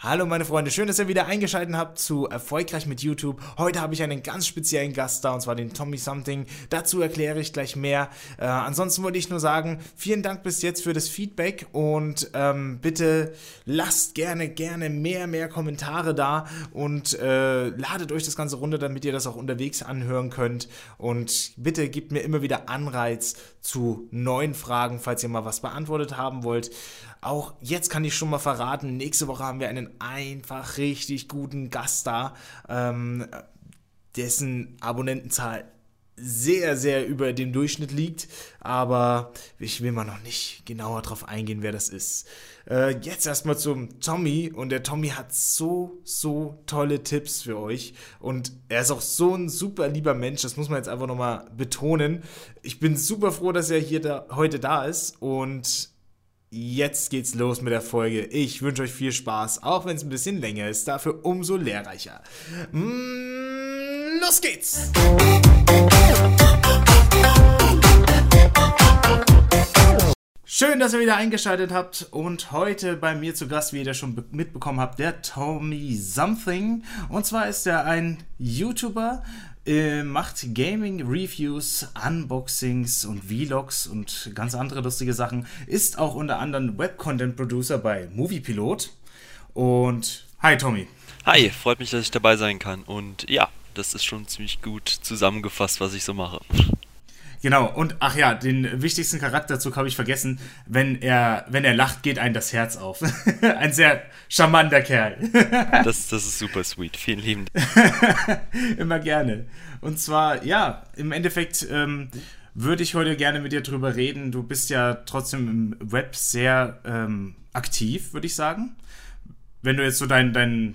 Hallo meine Freunde, schön, dass ihr wieder eingeschaltet habt zu Erfolgreich mit YouTube. Heute habe ich einen ganz speziellen Gast da und zwar den Tommy Something. Dazu erkläre ich gleich mehr. Äh, ansonsten wollte ich nur sagen, vielen Dank bis jetzt für das Feedback und ähm, bitte lasst gerne, gerne mehr, mehr Kommentare da und äh, ladet euch das Ganze runter, damit ihr das auch unterwegs anhören könnt. Und bitte gebt mir immer wieder Anreiz zu neuen Fragen, falls ihr mal was beantwortet haben wollt. Auch jetzt kann ich schon mal verraten, nächste Woche haben wir einen einfach richtig guten Gast da, ähm, dessen Abonnentenzahl sehr, sehr über dem Durchschnitt liegt, aber ich will mal noch nicht genauer drauf eingehen, wer das ist. Äh, jetzt erstmal zum Tommy. Und der Tommy hat so, so tolle Tipps für euch. Und er ist auch so ein super lieber Mensch, das muss man jetzt einfach nochmal betonen. Ich bin super froh, dass er hier da, heute da ist. Und Jetzt geht's los mit der Folge. Ich wünsche euch viel Spaß, auch wenn es ein bisschen länger ist, dafür umso lehrreicher. Mm, los geht's! Schön, dass ihr wieder eingeschaltet habt und heute bei mir zu Gast, wie ihr das schon mitbekommen habt, der Tommy Something. Und zwar ist er ein YouTuber, äh, macht Gaming-Reviews, Unboxings und Vlogs und ganz andere lustige Sachen. Ist auch unter anderem Web-Content-Producer bei Moviepilot. Und hi Tommy. Hi, freut mich, dass ich dabei sein kann. Und ja, das ist schon ziemlich gut zusammengefasst, was ich so mache. Genau, und ach ja, den wichtigsten Charakterzug habe ich vergessen. Wenn er, wenn er lacht, geht einem das Herz auf. Ein sehr charmanter Kerl. das, das ist super sweet. Vielen lieben Immer gerne. Und zwar, ja, im Endeffekt ähm, würde ich heute gerne mit dir drüber reden. Du bist ja trotzdem im Web sehr ähm, aktiv, würde ich sagen. Wenn du jetzt so dein, dein,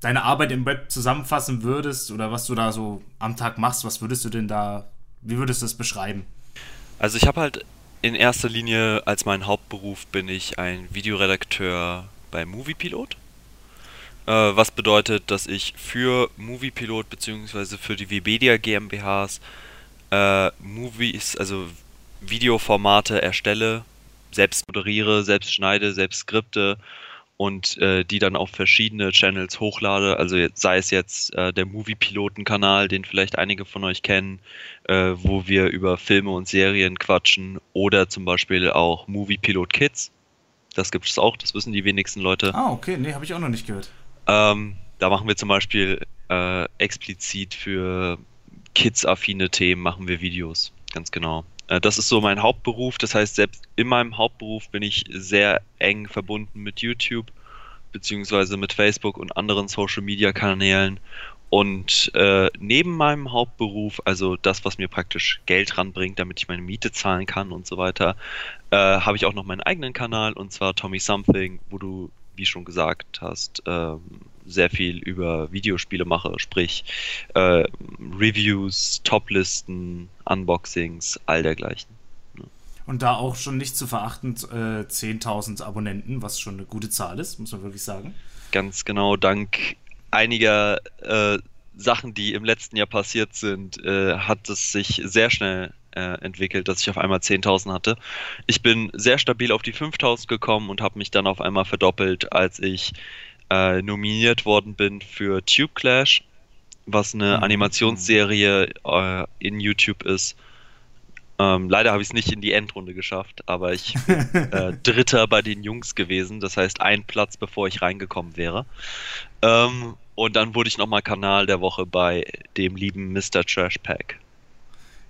deine Arbeit im Web zusammenfassen würdest oder was du da so am Tag machst, was würdest du denn da wie würdest du das beschreiben? Also ich habe halt in erster Linie als mein Hauptberuf bin ich ein Videoredakteur bei Moviepilot. Äh, was bedeutet, dass ich für Moviepilot bzw. für die Webedia GmbHs äh, Movies, also Videoformate erstelle, selbst moderiere, selbst schneide, selbst skripte und äh, die dann auf verschiedene Channels hochlade. Also sei es jetzt äh, der Movie-Piloten-Kanal, den vielleicht einige von euch kennen, äh, wo wir über Filme und Serien quatschen, oder zum Beispiel auch Movie Pilot Kids. Das gibt es auch, das wissen die wenigsten Leute. Ah, okay, nee, habe ich auch noch nicht gehört. Ähm, da machen wir zum Beispiel äh, explizit für Kids-affine Themen machen wir Videos, ganz genau. Äh, das ist so mein Hauptberuf. Das heißt, selbst in meinem Hauptberuf bin ich sehr eng verbunden mit YouTube beziehungsweise mit Facebook und anderen Social Media Kanälen. Und äh, neben meinem Hauptberuf, also das, was mir praktisch Geld ranbringt, damit ich meine Miete zahlen kann und so weiter, äh, habe ich auch noch meinen eigenen Kanal und zwar Tommy Something, wo du, wie schon gesagt hast, ähm, sehr viel über Videospiele mache, sprich äh, Reviews, Toplisten, Unboxings, all dergleichen. Und da auch schon nicht zu verachten, äh, 10.000 Abonnenten, was schon eine gute Zahl ist, muss man wirklich sagen. Ganz genau, dank einiger äh, Sachen, die im letzten Jahr passiert sind, äh, hat es sich sehr schnell äh, entwickelt, dass ich auf einmal 10.000 hatte. Ich bin sehr stabil auf die 5.000 gekommen und habe mich dann auf einmal verdoppelt, als ich äh, nominiert worden bin für Tube Clash, was eine mhm. Animationsserie äh, in YouTube ist. Ähm, leider habe ich es nicht in die Endrunde geschafft, aber ich bin äh, Dritter bei den Jungs gewesen, das heißt ein Platz, bevor ich reingekommen wäre. Ähm, und dann wurde ich nochmal Kanal der Woche bei dem lieben Mr. Trash Pack.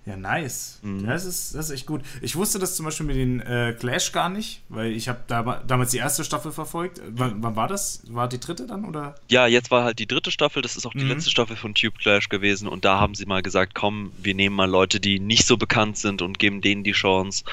Ja, nice. Mhm. Das, ist, das ist echt gut. Ich wusste das zum Beispiel mit den äh, Clash gar nicht, weil ich habe da, damals die erste Staffel verfolgt. W wann war das? War die dritte dann oder? Ja, jetzt war halt die dritte Staffel. Das ist auch die mhm. letzte Staffel von Tube Clash gewesen. Und da haben sie mal gesagt, komm, wir nehmen mal Leute, die nicht so bekannt sind und geben denen die Chance,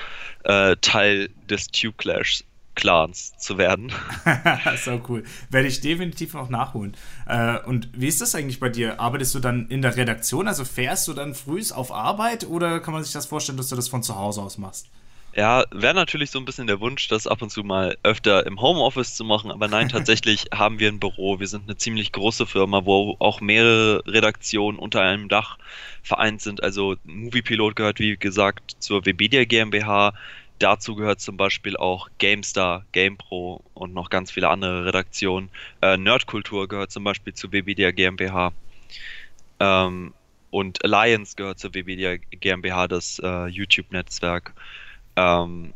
äh, Teil des Tube Clash Clans zu werden. so cool. Werde ich definitiv noch nachholen. Äh, und wie ist das eigentlich bei dir? Arbeitest du dann in der Redaktion? Also fährst du dann früh auf Arbeit oder kann man sich das vorstellen, dass du das von zu Hause aus machst? Ja, wäre natürlich so ein bisschen der Wunsch, das ab und zu mal öfter im Homeoffice zu machen, aber nein, tatsächlich haben wir ein Büro. Wir sind eine ziemlich große Firma, wo auch mehrere Redaktionen unter einem Dach vereint sind. Also Moviepilot gehört, wie gesagt, zur Webedia GmbH. Dazu gehört zum Beispiel auch GameStar, GamePro und noch ganz viele andere Redaktionen. Äh, Nerdkultur gehört zum Beispiel zu Webedia GmbH. Ähm, und Alliance gehört zur Webedia GmbH, das äh, YouTube-Netzwerk. Ähm,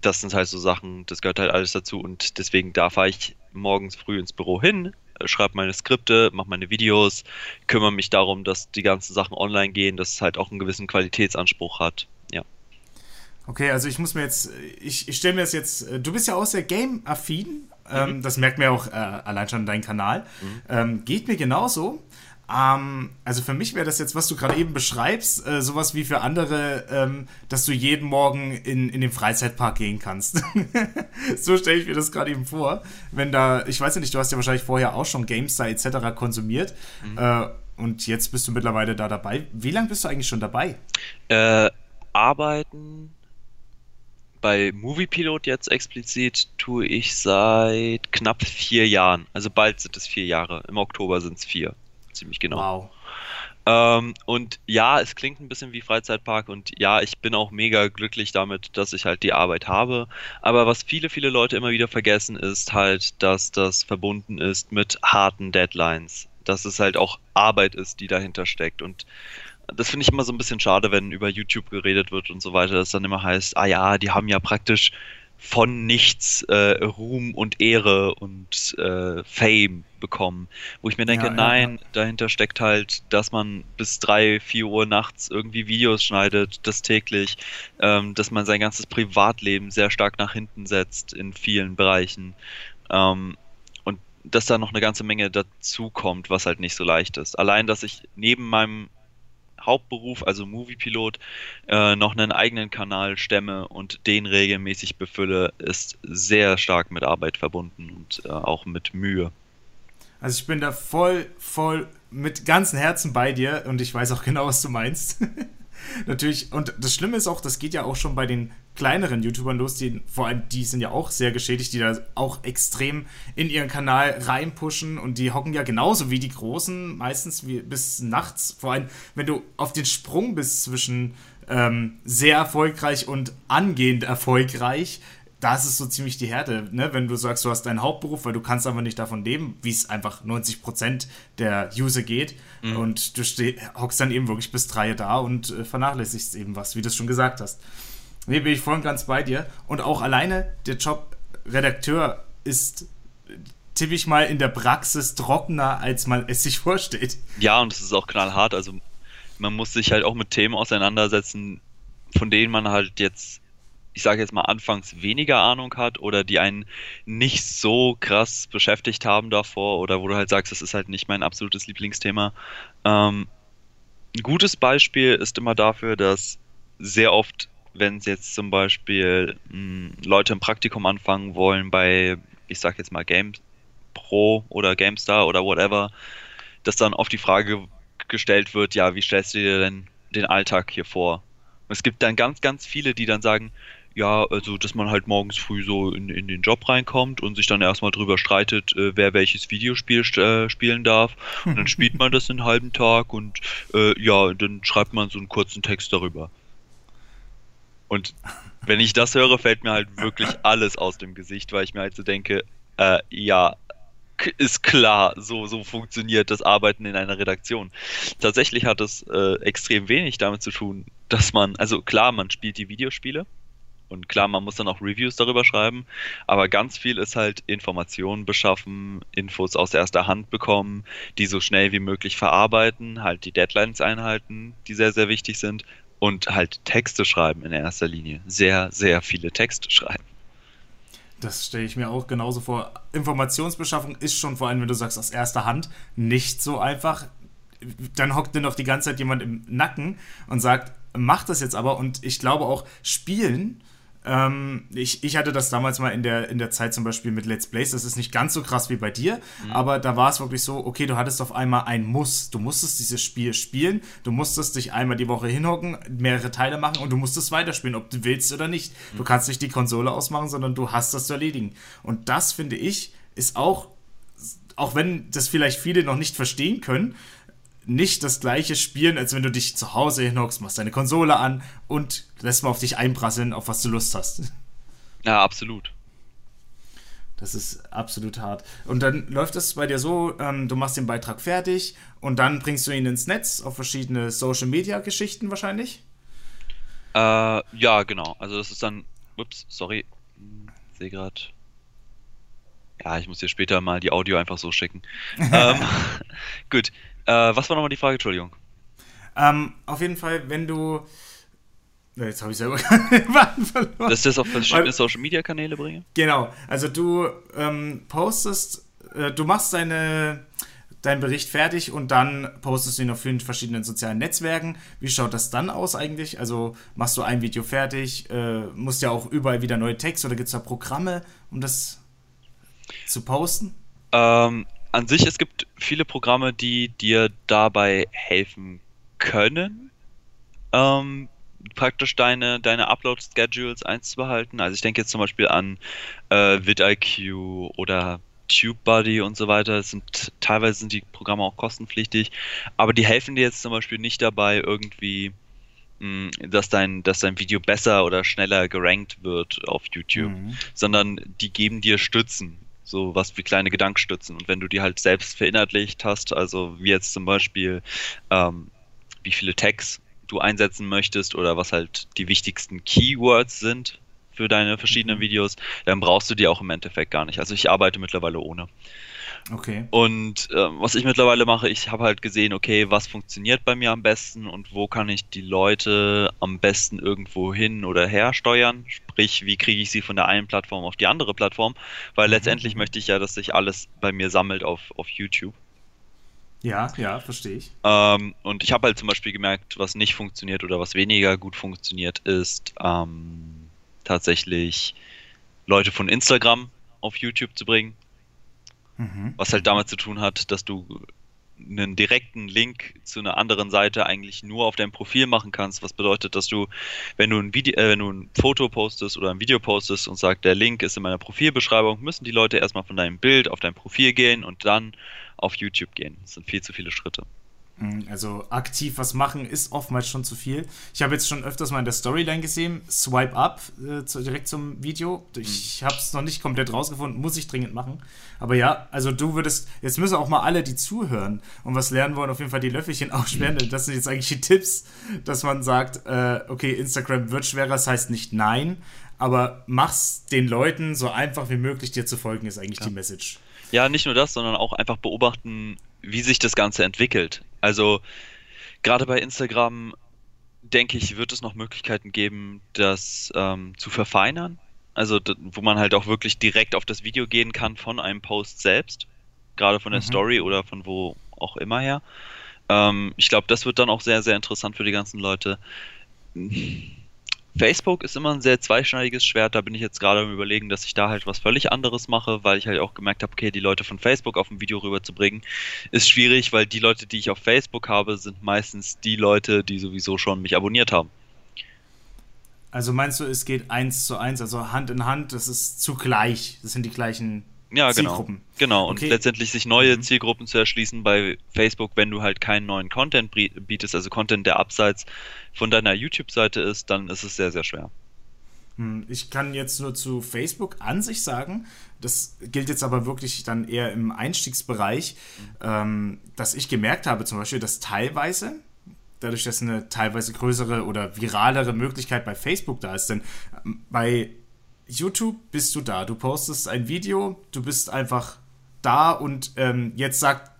das sind halt so Sachen, das gehört halt alles dazu und deswegen da fahre ich morgens früh ins Büro hin, schreibe meine Skripte, mache meine Videos, kümmere mich darum, dass die ganzen Sachen online gehen, dass es halt auch einen gewissen Qualitätsanspruch hat. Okay, also ich muss mir jetzt, ich, ich stelle mir das jetzt, äh, du bist ja auch sehr game-affin, ähm, mhm. das merkt mir auch äh, allein schon dein Kanal. Mhm. Ähm, geht mir genauso. Ähm, also für mich wäre das jetzt, was du gerade eben beschreibst, äh, sowas wie für andere, ähm, dass du jeden Morgen in, in den Freizeitpark gehen kannst. so stelle ich mir das gerade eben vor. Wenn da, ich weiß ja nicht, du hast ja wahrscheinlich vorher auch schon GameStar etc. konsumiert. Mhm. Äh, und jetzt bist du mittlerweile da dabei. Wie lange bist du eigentlich schon dabei? Äh, arbeiten bei Moviepilot jetzt explizit tue ich seit knapp vier Jahren. Also bald sind es vier Jahre. Im Oktober sind es vier ziemlich genau. Wow. Ähm, und ja, es klingt ein bisschen wie Freizeitpark und ja, ich bin auch mega glücklich damit, dass ich halt die Arbeit habe. Aber was viele, viele Leute immer wieder vergessen, ist halt, dass das verbunden ist mit harten Deadlines. Dass es halt auch Arbeit ist, die dahinter steckt. Und das finde ich immer so ein bisschen schade, wenn über YouTube geredet wird und so weiter, dass dann immer heißt, ah ja, die haben ja praktisch von nichts äh, Ruhm und Ehre und äh, Fame bekommen. Wo ich mir denke, ja, nein, ja. dahinter steckt halt, dass man bis drei, vier Uhr nachts irgendwie Videos schneidet, das täglich, ähm, dass man sein ganzes Privatleben sehr stark nach hinten setzt in vielen Bereichen. Ähm, und dass da noch eine ganze Menge dazu kommt, was halt nicht so leicht ist. Allein, dass ich neben meinem Hauptberuf, also Moviepilot, äh, noch einen eigenen Kanal stemme und den regelmäßig befülle, ist sehr stark mit Arbeit verbunden und äh, auch mit Mühe. Also ich bin da voll, voll mit ganzem Herzen bei dir und ich weiß auch genau, was du meinst. Natürlich, und das Schlimme ist auch, das geht ja auch schon bei den kleineren YouTubern los, die vor allem, die sind ja auch sehr geschädigt, die da auch extrem in ihren Kanal reinpushen und die hocken ja genauso wie die Großen, meistens wie, bis nachts. Vor allem, wenn du auf den Sprung bist zwischen ähm, sehr erfolgreich und angehend erfolgreich, das ist so ziemlich die Härte, ne? wenn du sagst, du hast deinen Hauptberuf, weil du kannst aber nicht davon leben, wie es einfach 90% der User geht. Mhm. Und du hockst dann eben wirklich bis drei da und äh, vernachlässigst eben was, wie du es schon gesagt hast. Nee, bin ich voll und ganz bei dir. Und auch alleine der Job Redakteur ist, tippe ich mal, in der Praxis trockener, als man es sich vorstellt. Ja, und es ist auch knallhart. Also man muss sich halt auch mit Themen auseinandersetzen, von denen man halt jetzt ich sage jetzt mal, anfangs weniger Ahnung hat oder die einen nicht so krass beschäftigt haben davor oder wo du halt sagst, das ist halt nicht mein absolutes Lieblingsthema. Ähm, ein gutes Beispiel ist immer dafür, dass sehr oft, wenn es jetzt zum Beispiel mh, hm, Leute im Praktikum anfangen wollen bei, ich sage jetzt mal Game Pro oder GameStar oder whatever, dass dann oft die Frage gestellt wird, ja, wie stellst du dir denn den Alltag hier vor? Und es gibt dann ganz, ganz viele, die dann sagen, ja, also dass man halt morgens früh so in, in den Job reinkommt und sich dann erstmal drüber streitet, äh, wer welches Videospiel äh, spielen darf. Und dann spielt man das einen halben Tag und äh, ja, dann schreibt man so einen kurzen Text darüber. Und wenn ich das höre, fällt mir halt wirklich alles aus dem Gesicht, weil ich mir halt so denke, äh, ja, ist klar, so, so funktioniert das Arbeiten in einer Redaktion. Tatsächlich hat es äh, extrem wenig damit zu tun, dass man, also klar, man spielt die Videospiele, und klar, man muss dann auch Reviews darüber schreiben, aber ganz viel ist halt Informationen beschaffen, Infos aus erster Hand bekommen, die so schnell wie möglich verarbeiten, halt die Deadlines einhalten, die sehr, sehr wichtig sind und halt Texte schreiben in erster Linie. Sehr, sehr viele Texte schreiben. Das stelle ich mir auch genauso vor. Informationsbeschaffung ist schon vor allem, wenn du sagst, aus erster Hand, nicht so einfach. Dann hockt dir noch die ganze Zeit jemand im Nacken und sagt, mach das jetzt aber. Und ich glaube auch, Spielen ähm, ich, ich hatte das damals mal in der, in der Zeit zum Beispiel mit Let's Plays. Das ist nicht ganz so krass wie bei dir, mhm. aber da war es wirklich so, okay, du hattest auf einmal ein Muss. Du musstest dieses Spiel spielen, du musstest dich einmal die Woche hinhocken, mehrere Teile machen und du musstest weiterspielen, ob du willst oder nicht. Mhm. Du kannst nicht die Konsole ausmachen, sondern du hast das zu erledigen. Und das, finde ich, ist auch, auch wenn das vielleicht viele noch nicht verstehen können, nicht das gleiche spielen, als wenn du dich zu Hause hinhockst, machst deine Konsole an und lässt mal auf dich einprasseln, auf was du Lust hast. Ja, absolut. Das ist absolut hart. Und dann läuft das bei dir so, ähm, du machst den Beitrag fertig und dann bringst du ihn ins Netz auf verschiedene Social-Media-Geschichten wahrscheinlich? Äh, ja, genau. Also das ist dann, ups, sorry, sehe gerade. Ja, ich muss dir später mal die Audio einfach so schicken. ähm, gut. Äh, was war nochmal die Frage? Entschuldigung. Ähm, auf jeden Fall, wenn du Jetzt habe ich selber verloren. Dass ich das auf verschiedene Social Media Kanäle bringe? Genau. Also du ähm, postest, äh, du machst deine, deinen Bericht fertig und dann postest du ihn auf vielen verschiedenen sozialen Netzwerken. Wie schaut das dann aus eigentlich? Also machst du ein Video fertig, äh, musst ja auch überall wieder neue Texte oder gibt es da Programme, um das zu posten? Ähm, an sich, es gibt viele Programme, die dir dabei helfen können. Ähm, praktisch deine, deine Upload-Schedules einzubehalten. Also ich denke jetzt zum Beispiel an äh, vidIQ oder TubeBuddy und so weiter. Sind, teilweise sind die Programme auch kostenpflichtig, aber die helfen dir jetzt zum Beispiel nicht dabei, irgendwie, hm, dass, dein, dass dein Video besser oder schneller gerankt wird auf YouTube, mhm. sondern die geben dir Stützen so was wie kleine Gedankstützen. Und wenn du die halt selbst verinnerlicht hast, also wie jetzt zum Beispiel, ähm, wie viele Tags du einsetzen möchtest oder was halt die wichtigsten Keywords sind für deine verschiedenen mhm. Videos, dann brauchst du die auch im Endeffekt gar nicht. Also ich arbeite mittlerweile ohne. Okay. Und äh, was ich mittlerweile mache, ich habe halt gesehen, okay, was funktioniert bei mir am besten und wo kann ich die Leute am besten irgendwo hin oder her steuern. Sprich, wie kriege ich sie von der einen Plattform auf die andere Plattform, weil mhm. letztendlich möchte ich ja, dass sich alles bei mir sammelt auf, auf YouTube. Ja, ja, verstehe ich. Ähm, und ich habe halt zum Beispiel gemerkt, was nicht funktioniert oder was weniger gut funktioniert, ist ähm, tatsächlich Leute von Instagram auf YouTube zu bringen. Mhm. Was halt damit zu tun hat, dass du einen direkten Link zu einer anderen Seite eigentlich nur auf deinem Profil machen kannst, was bedeutet, dass du, wenn du ein Video, äh, wenn du ein Foto postest oder ein Video postest und sagst, der Link ist in meiner Profilbeschreibung, müssen die Leute erstmal von deinem Bild auf dein Profil gehen und dann auf YouTube gehen. Das sind viel zu viele Schritte. Mhm, also aktiv was machen ist oftmals schon zu viel. Ich habe jetzt schon öfters mal in der Storyline gesehen, Swipe Up äh, zu, direkt zum Video. Ich mhm. habe es noch nicht komplett rausgefunden, muss ich dringend machen. Aber ja, also du würdest, jetzt müssen auch mal alle, die zuhören und was lernen wollen, auf jeden Fall die Löffelchen aussperren. Mhm. Das sind jetzt eigentlich die Tipps, dass man sagt, äh, okay, Instagram wird schwerer, das heißt nicht nein, aber mach's den Leuten so einfach wie möglich dir zu folgen, ist eigentlich ja. die Message. Ja, nicht nur das, sondern auch einfach beobachten, wie sich das Ganze entwickelt. Also gerade bei Instagram denke ich, wird es noch Möglichkeiten geben, das ähm, zu verfeinern. Also wo man halt auch wirklich direkt auf das Video gehen kann von einem Post selbst, gerade von der mhm. Story oder von wo auch immer her. Ähm, ich glaube, das wird dann auch sehr, sehr interessant für die ganzen Leute. Facebook ist immer ein sehr zweischneidiges Schwert. Da bin ich jetzt gerade am Überlegen, dass ich da halt was völlig anderes mache, weil ich halt auch gemerkt habe, okay, die Leute von Facebook auf ein Video rüberzubringen, ist schwierig, weil die Leute, die ich auf Facebook habe, sind meistens die Leute, die sowieso schon mich abonniert haben. Also meinst du, es geht eins zu eins, also Hand in Hand, das ist zugleich, das sind die gleichen ja, genau. Zielgruppen. Genau, und okay. letztendlich sich neue mhm. Zielgruppen zu erschließen bei Facebook, wenn du halt keinen neuen Content bietest, also Content, der abseits von deiner YouTube-Seite ist, dann ist es sehr, sehr schwer. Hm, ich kann jetzt nur zu Facebook an sich sagen, das gilt jetzt aber wirklich dann eher im Einstiegsbereich, mhm. ähm, dass ich gemerkt habe zum Beispiel, dass teilweise, dadurch, dass eine teilweise größere oder viralere Möglichkeit bei Facebook da ist, denn ähm, bei YouTube bist du da. Du postest ein Video, du bist einfach da und ähm, jetzt sagt,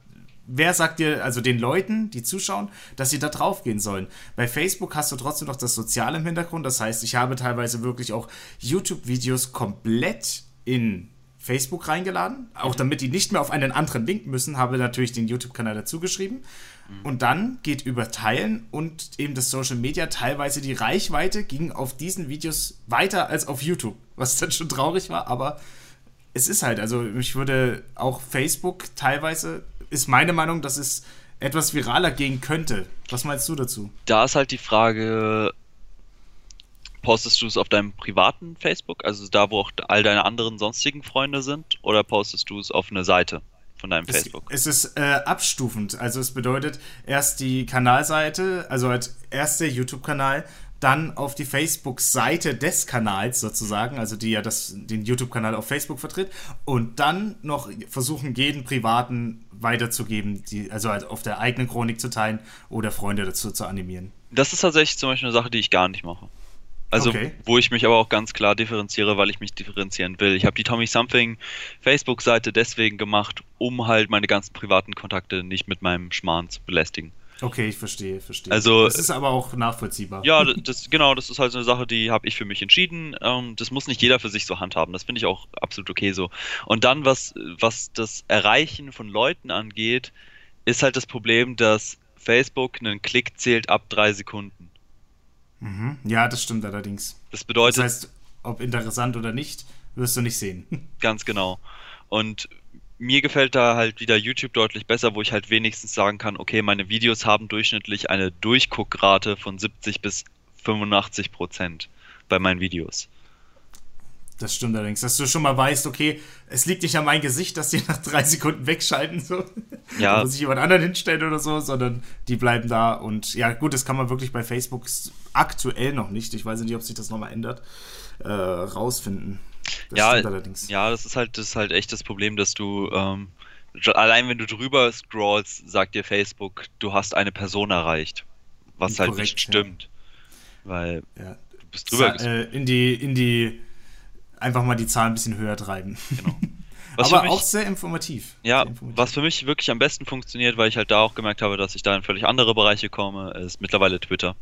wer sagt dir, also den Leuten, die zuschauen, dass sie da drauf gehen sollen? Bei Facebook hast du trotzdem noch das Soziale im Hintergrund. Das heißt, ich habe teilweise wirklich auch YouTube-Videos komplett in Facebook reingeladen, auch damit die nicht mehr auf einen anderen Link müssen, habe natürlich den YouTube-Kanal dazu geschrieben. Mhm. Und dann geht über Teilen und eben das Social Media teilweise die Reichweite ging auf diesen Videos weiter als auf YouTube, was dann schon traurig war, aber es ist halt, also ich würde auch Facebook teilweise, ist meine Meinung, dass es etwas viraler gehen könnte. Was meinst du dazu? Da ist halt die Frage, postest du es auf deinem privaten Facebook, also da, wo auch all deine anderen sonstigen Freunde sind, oder postest du es auf eine Seite? von deinem es, Facebook. Es ist äh, abstufend. Also es bedeutet erst die Kanalseite, also halt erst der YouTube-Kanal, dann auf die Facebook-Seite des Kanals sozusagen, also die ja das, den YouTube-Kanal auf Facebook vertritt, und dann noch versuchen, jeden privaten weiterzugeben, die, also halt auf der eigenen Chronik zu teilen oder Freunde dazu zu animieren. Das ist tatsächlich zum Beispiel eine Sache, die ich gar nicht mache. Also, Okay. wo ich mich aber auch ganz klar differenziere, weil ich mich differenzieren will. Ich habe die Tommy Something Facebook-Seite deswegen gemacht, um halt meine ganzen privaten Kontakte nicht mit meinem Schmarrn zu belästigen. Okay, ich verstehe, verstehe. Also- das ist aber auch nachvollziehbar. Ja, das, genau, das ist halt so eine Sache, die habe ich für mich entschieden. Ähm, das muss nicht jeder für sich so handhaben. Das finde ich auch absolut okay so. Und dann, was, was das Erreichen von Leuten angeht, ist halt das Problem, dass Facebook einen Klick zählt ab drei Sekunden. Mhm. Ja, das stimmt allerdings. Das Das bedeutet, heißt, ob interessant oder nicht, wirst du nicht sehen. Ganz genau. Und mir gefällt da halt wieder YouTube deutlich besser, wo ich halt wenigstens sagen kann, okay, meine Videos haben durchschnittlich eine Durchguckrate von 70 bis 85 Prozent bei meinen Videos. Das stimmt allerdings, dass du schon mal weißt, okay, es liegt nicht an mein Gesicht, dass die nach drei Sekunden wegschalten, so. Ja. Muss ich jemand anderen hinstellen oder so, sondern die bleiben da. Und ja, gut, das kann man wirklich bei Facebook aktuell noch nicht. Ich weiß nicht, ob sich das nochmal ändert. Äh, rausfinden. Das ja, allerdings. ja, das ist halt, das ist halt echt das Problem, dass du ähm, allein wenn du drüber scrollst, sagt dir Facebook, du hast eine Person erreicht, was halt nicht ja. stimmt, weil Ja. du bist drüber. Sa- äh, in die, in die, einfach mal die Zahlen ein bisschen höher treiben. Genau. Was Aber mich- auch sehr informativ. Ja, sehr informativ. was für mich wirklich am besten funktioniert, weil ich halt da auch gemerkt habe, dass ich da in völlig andere Bereiche komme, ist mittlerweile Twitter.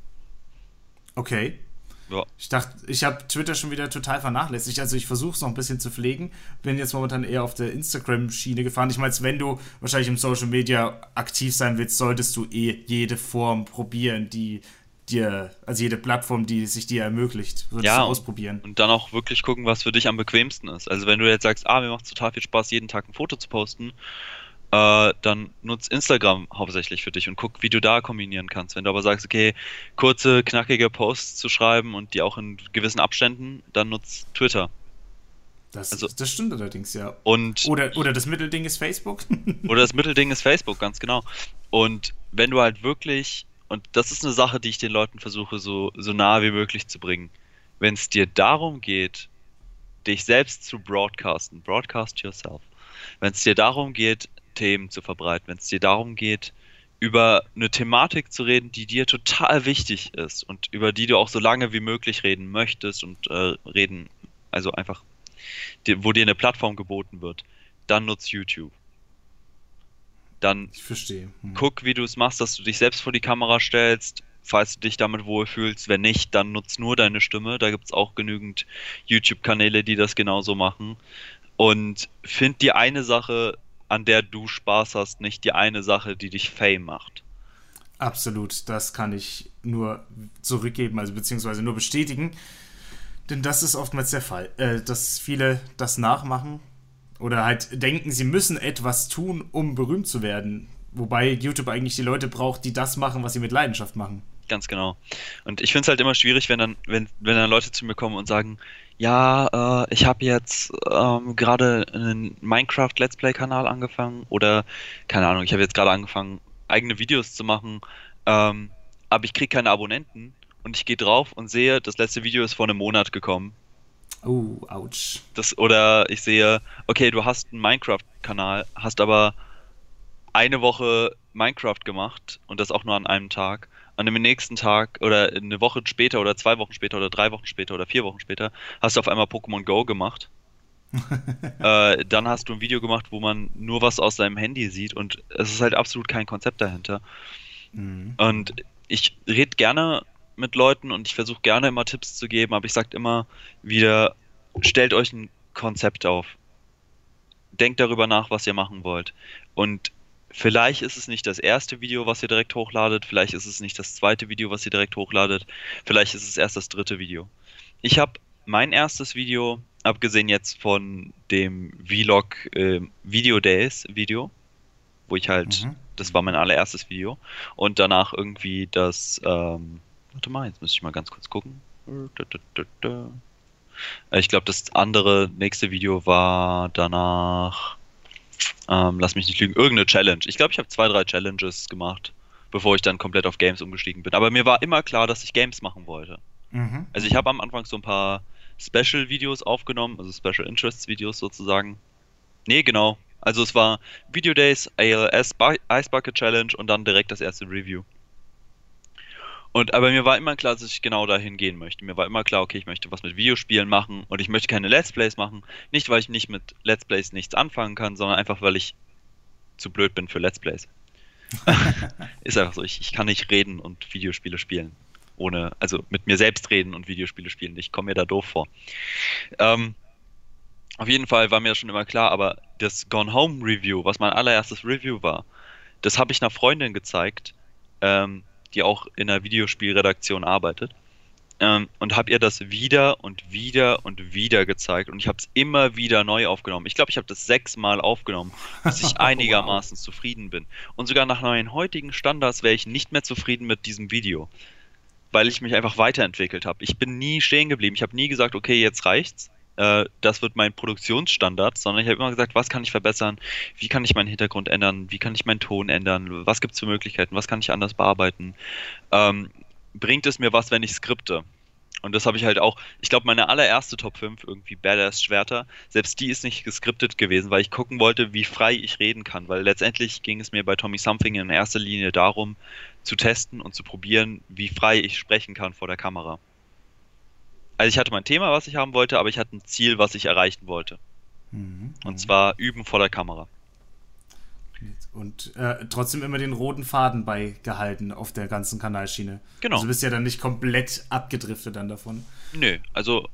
Okay. Ja. Ich dachte, ich habe Twitter schon wieder total vernachlässigt. Also ich versuche es noch ein bisschen zu pflegen. Bin jetzt momentan eher auf der Instagram-Schiene gefahren. Ich meine, wenn du wahrscheinlich im Social Media aktiv sein willst, solltest du eh jede Form probieren, die dir, also jede Plattform, die sich dir ermöglicht, solltest Ja. du ausprobieren. Und dann auch wirklich gucken, was für dich am bequemsten ist. Also wenn du jetzt sagst, ah, mir macht total viel Spaß, jeden Tag ein Foto zu posten, äh, dann nutz Instagram hauptsächlich für dich und guck, wie du da kombinieren kannst. Wenn du aber sagst, okay, kurze, knackige Posts zu schreiben und die auch in gewissen Abständen, dann nutz Twitter. Das, Also- das stimmt allerdings, ja. Und Oder, oder das Mittelding ist Facebook. Oder das Mittelding ist Facebook, ganz genau. Und wenn du halt wirklich, und das ist eine Sache, die ich den Leuten versuche, so, so nah wie möglich zu bringen, wenn es dir darum geht, dich selbst zu broadcasten, broadcast yourself, wenn es dir darum geht, Themen zu verbreiten, wenn es dir darum geht, über eine Thematik zu reden, die dir total wichtig ist und über die du auch so lange wie möglich reden möchtest und äh, reden, also einfach, die, wo dir eine Plattform geboten wird, dann nutz YouTube. Dann ich verstehe. Hm. guck, wie du es machst, dass du dich selbst vor die Kamera stellst, falls du dich damit wohlfühlst. Wenn nicht, dann nutz nur deine Stimme. Da gibt es auch genügend YouTube-Kanäle, die das genauso machen. Und find die eine Sache, an der du Spaß hast, nicht die eine Sache, die dich Fame macht. Absolut, das kann ich nur zurückgeben, also beziehungsweise nur bestätigen. Denn das ist oftmals der Fall, äh, dass viele das nachmachen oder halt denken, sie müssen etwas tun, um berühmt zu werden. Wobei YouTube eigentlich die Leute braucht, die das machen, was sie mit Leidenschaft machen. Ganz genau. Und ich finde es halt immer schwierig, wenn dann, wenn, wenn dann Leute zu mir kommen und sagen, ja, äh, ich habe jetzt ähm, gerade einen Minecraft Let's Play Kanal angefangen oder keine Ahnung, ich habe jetzt gerade angefangen, eigene Videos zu machen, ähm, aber ich kriege keine Abonnenten und ich gehe drauf und sehe, das letzte Video ist vor einem Monat gekommen. Oh, ouch. Das, oder ich sehe, okay, du hast einen Minecraft-Kanal, hast aber eine Woche Minecraft gemacht und das auch nur an einem Tag. An dem nächsten Tag oder eine Woche später oder zwei Wochen später oder drei Wochen später oder vier Wochen später hast du auf einmal Pokémon Go gemacht. äh, dann hast du ein Video gemacht, wo man nur was aus deinem Handy sieht und es ist halt absolut kein Konzept dahinter. Mhm. Und ich rede gerne mit Leuten und ich versuche gerne immer Tipps zu geben, aber ich sage immer wieder, stellt euch ein Konzept auf. Denkt darüber nach, was ihr machen wollt. Und vielleicht ist es nicht das erste Video, was ihr direkt hochladet, vielleicht ist es nicht das zweite Video, was ihr direkt hochladet, vielleicht ist es erst das dritte Video. Ich habe mein erstes Video, abgesehen jetzt von dem Vlog äh, Video Days Video, wo ich halt Mhm. das war mein allererstes Video. Und danach irgendwie das, ähm, warte mal, jetzt muss ich mal ganz kurz gucken. Ich glaube, das andere nächste Video war danach Ähm, lass mich nicht lügen, irgendeine Challenge. Ich glaube, ich habe zwei, drei Challenges gemacht, bevor ich dann komplett auf Games umgestiegen bin. Aber mir war immer klar, dass ich Games machen wollte. Mhm. Also ich habe am Anfang so ein paar Special-Videos aufgenommen, also Special Interests-Videos sozusagen. Nee, genau. Also es war Video Days, ALS, Ice Bucket Challenge und dann direkt das erste Review. Und aber mir war immer klar, dass ich genau dahin gehen möchte. Mir war immer klar, okay, ich möchte was mit Videospielen machen und ich möchte keine Let's Plays machen. Nicht, weil ich nicht mit Let's Plays nichts anfangen kann, sondern einfach, weil ich zu blöd bin für Let's Plays. ist einfach so, ich, ich kann nicht reden und Videospiele spielen. Ohne, also mit mir selbst reden und Videospiele spielen. Ich komme mir da doof vor. Ähm, auf jeden Fall war mir das schon immer klar, aber das Gone Home Review, was mein allererstes Review war, das habe ich einer Freundin gezeigt. Ähm, die auch in der Videospielredaktion arbeitet. Ähm, und habe ihr das wieder und wieder und wieder gezeigt und ich habe es immer wieder neu aufgenommen. Ich glaube, ich habe das sechsmal aufgenommen, bis ich einigermaßen wow. zufrieden bin. Und sogar nach meinen heutigen Standards wäre ich nicht mehr zufrieden mit diesem Video, weil ich mich einfach weiterentwickelt habe. Ich bin nie stehen geblieben. Ich habe nie gesagt, okay, jetzt reicht's, äh, das wird mein Produktionsstandard, sondern ich habe immer gesagt, was kann ich verbessern, wie kann ich meinen Hintergrund ändern, wie kann ich meinen Ton ändern, was gibt es für Möglichkeiten, was kann ich anders bearbeiten. Ähm, bringt es mir was, wenn ich skripte? Und das habe ich halt auch, ich glaube, meine allererste Top 5, irgendwie Badass Schwerter, selbst die ist nicht geskriptet gewesen, weil ich gucken wollte, wie frei ich reden kann. Weil letztendlich ging es mir bei Tommy Something in erster Linie darum, zu testen und zu probieren, wie frei ich sprechen kann vor der Kamera. Also ich hatte mein Thema, was ich haben wollte, aber ich hatte ein Ziel, was ich erreichen wollte. Mhm. Und zwar üben vor der Kamera. Und äh, trotzdem immer den roten Faden beigehalten auf der ganzen Kanalschiene. Genau. Also du bist ja dann nicht komplett abgedriftet dann davon. Nö, also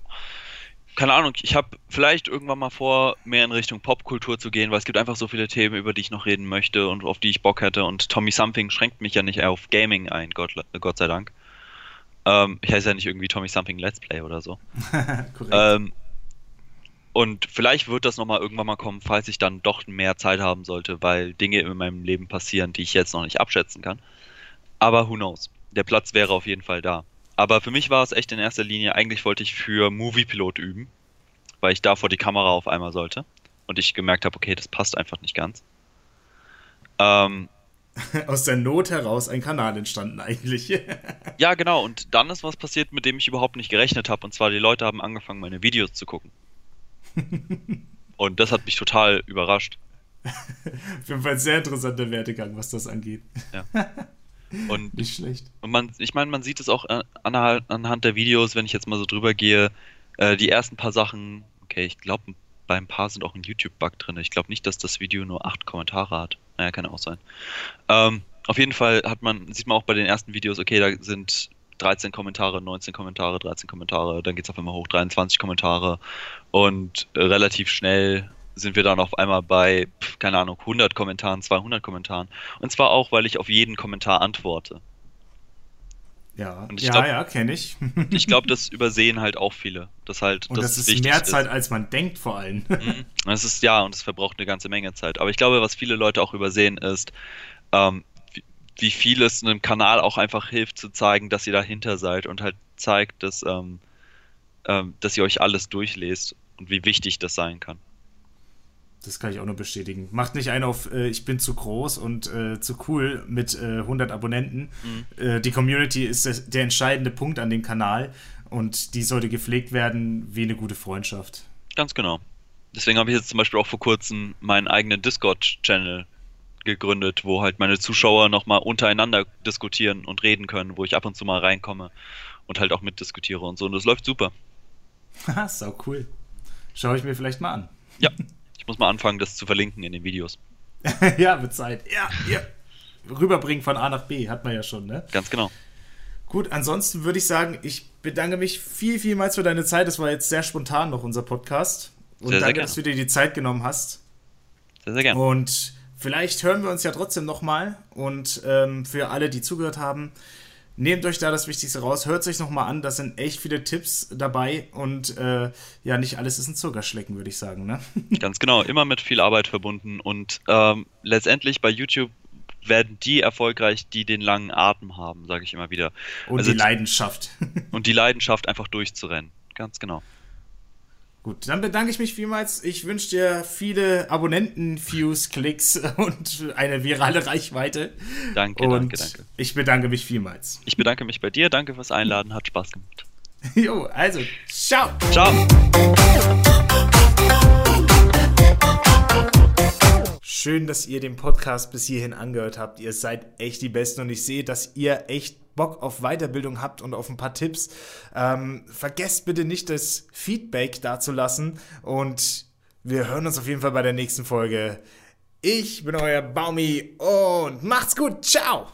keine Ahnung, ich habe vielleicht irgendwann mal vor, mehr in Richtung Popkultur zu gehen, weil es gibt einfach so viele Themen, über die ich noch reden möchte und auf die ich Bock hätte. Und Tommy Something schränkt mich ja nicht auf Gaming ein, Gott, Gott sei Dank. Ähm, ich heiße ja nicht irgendwie Tommy Something Let's Play oder so. Ähm, und vielleicht wird das nochmal irgendwann mal kommen, falls ich dann doch mehr Zeit haben sollte, weil Dinge in meinem Leben passieren, die ich jetzt noch nicht abschätzen kann. Aber who knows? Der Platz wäre auf jeden Fall da. Aber für mich war es echt in erster Linie, eigentlich wollte ich für Moviepilot üben, weil ich da vor die Kamera auf einmal sollte. Und ich gemerkt habe, okay, das passt einfach nicht ganz. Ähm, aus der Not heraus ein Kanal entstanden eigentlich. ja, genau. Und dann ist was passiert, mit dem ich überhaupt nicht gerechnet habe. Und zwar die Leute haben angefangen, meine Videos zu gucken. Und das hat mich total überrascht. Auf jeden Fall ein sehr interessanter Werdegang, was das angeht. Ja. Und, nicht schlecht. Und man, ich meine, man sieht es auch anhand der Videos, wenn ich jetzt mal so drüber gehe. Äh, die ersten paar Sachen, okay, ich glaube, bei ein paar sind auch ein YouTube-Bug drin. Ich glaube nicht, dass das Video nur acht Kommentare hat. Naja, kann auch sein. Ähm, auf jeden Fall hat man, sieht man auch bei den ersten Videos, okay, da sind 13 Kommentare, 19 Kommentare, 13 Kommentare, dann geht es auf einmal hoch, 23 Kommentare und äh, relativ schnell sind wir dann auf einmal bei, keine Ahnung, 100 Kommentaren, 200 Kommentaren. Und zwar auch, weil ich auf jeden Kommentar antworte. Ja, ja, glaub, ja, kenne ich. ich glaube, das übersehen halt auch viele. Das halt, und das, das ist mehr Zeit, ist. als man denkt, vor allem. Mhm. Das ist ja, und es verbraucht eine ganze Menge Zeit. Aber ich glaube, was viele Leute auch übersehen, ist, ähm, wie, wie viel es einem Kanal auch einfach hilft, zu zeigen, dass ihr dahinter seid und halt zeigt, dass, ähm, ähm, dass ihr euch alles durchlest und wie wichtig das sein kann. Das kann ich auch nur bestätigen. Macht nicht einen auf, äh, ich bin zu groß und äh, zu cool mit äh, 100 Abonnenten. Mhm. Äh, die Community ist der, der, entscheidende Punkt an dem Kanal und die sollte gepflegt werden wie eine gute Freundschaft. Ganz genau. Deswegen habe ich jetzt zum Beispiel auch vor kurzem meinen eigenen Discord-Channel gegründet, wo halt meine Zuschauer nochmal untereinander diskutieren und reden können, wo ich ab und zu mal reinkomme und halt auch mitdiskutiere und so. Und das läuft super. Haha, sau cool. Schaue ich mir vielleicht mal an. Ja. Ich muss mal anfangen, das zu verlinken in den Videos. ja, mit Zeit. Ja, ja. Rüberbringen von A nach B, hat man ja schon, ne? Ganz genau. Gut, ansonsten würde ich sagen, ich bedanke mich viel, vielmals für deine Zeit. Das war jetzt sehr spontan noch unser Podcast. Und sehr, danke, sehr dass du dir die Zeit genommen hast. Sehr, sehr gerne. Und vielleicht hören wir uns ja trotzdem nochmal. Und ähm, für alle, die zugehört haben, Nehmt euch da das Wichtigste raus, hört es euch nochmal an, da sind echt viele Tipps dabei und äh, ja, nicht alles ist ein Zuckerschlecken, würde ich sagen. Ne? Ganz genau, immer mit viel Arbeit verbunden und ähm, letztendlich bei YouTube werden die erfolgreich, die den langen Atem haben, sage ich immer wieder. Und also die Leidenschaft. und die Leidenschaft einfach durchzurennen, ganz genau. Gut, dann bedanke ich mich vielmals. Ich wünsche dir viele Abonnenten, Views, Klicks und eine virale Reichweite. Danke, und danke, danke. Ich bedanke mich vielmals. Ich bedanke mich bei dir. Danke fürs Einladen. Hat Spaß gemacht. Jo, also, ciao. Ciao. Schön, dass ihr den Podcast bis hierhin angehört habt. Ihr seid echt die Besten und ich sehe, dass ihr echt Bock auf Weiterbildung habt und auf ein paar Tipps. Ähm, vergesst bitte nicht, das Feedback dazulassen und wir hören uns auf jeden Fall bei der nächsten Folge. Ich bin euer Baumi und macht's gut. Ciao.